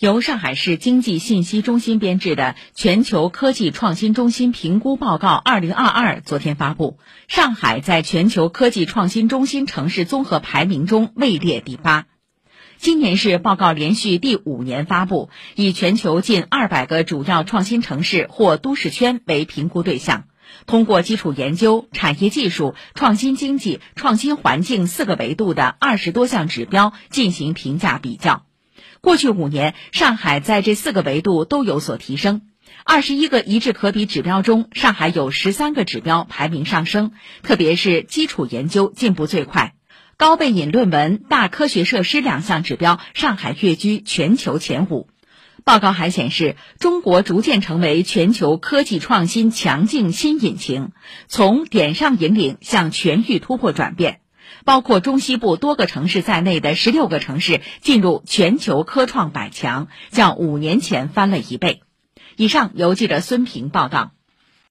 由上海市经济信息中心编制的《全球科技创新中心评估报告（二零二二）》昨天发布，上海在全球科技创新中心城市综合排名中位列第八。今年是报告连续第五年发布，以全球近二百个主要创新城市或都市圈为评估对象，通过基础研究、产业技术、创新经济、创新环境四个维度的二十多项指标进行评价比较。过去五年，上海在这四个维度都有所提升。二十一个一致可比指标中，上海有十三个指标排名上升，特别是基础研究进步最快，高背引论文、大科学设施两项指标，上海跃居全球前五。报告还显示，中国逐渐成为全球科技创新强劲新引擎，从点上引领向全域突破转变。包括中西部多个城市在内的十六个城市进入全球科创百强，较五年前翻了一倍。以上由记者孙平报道。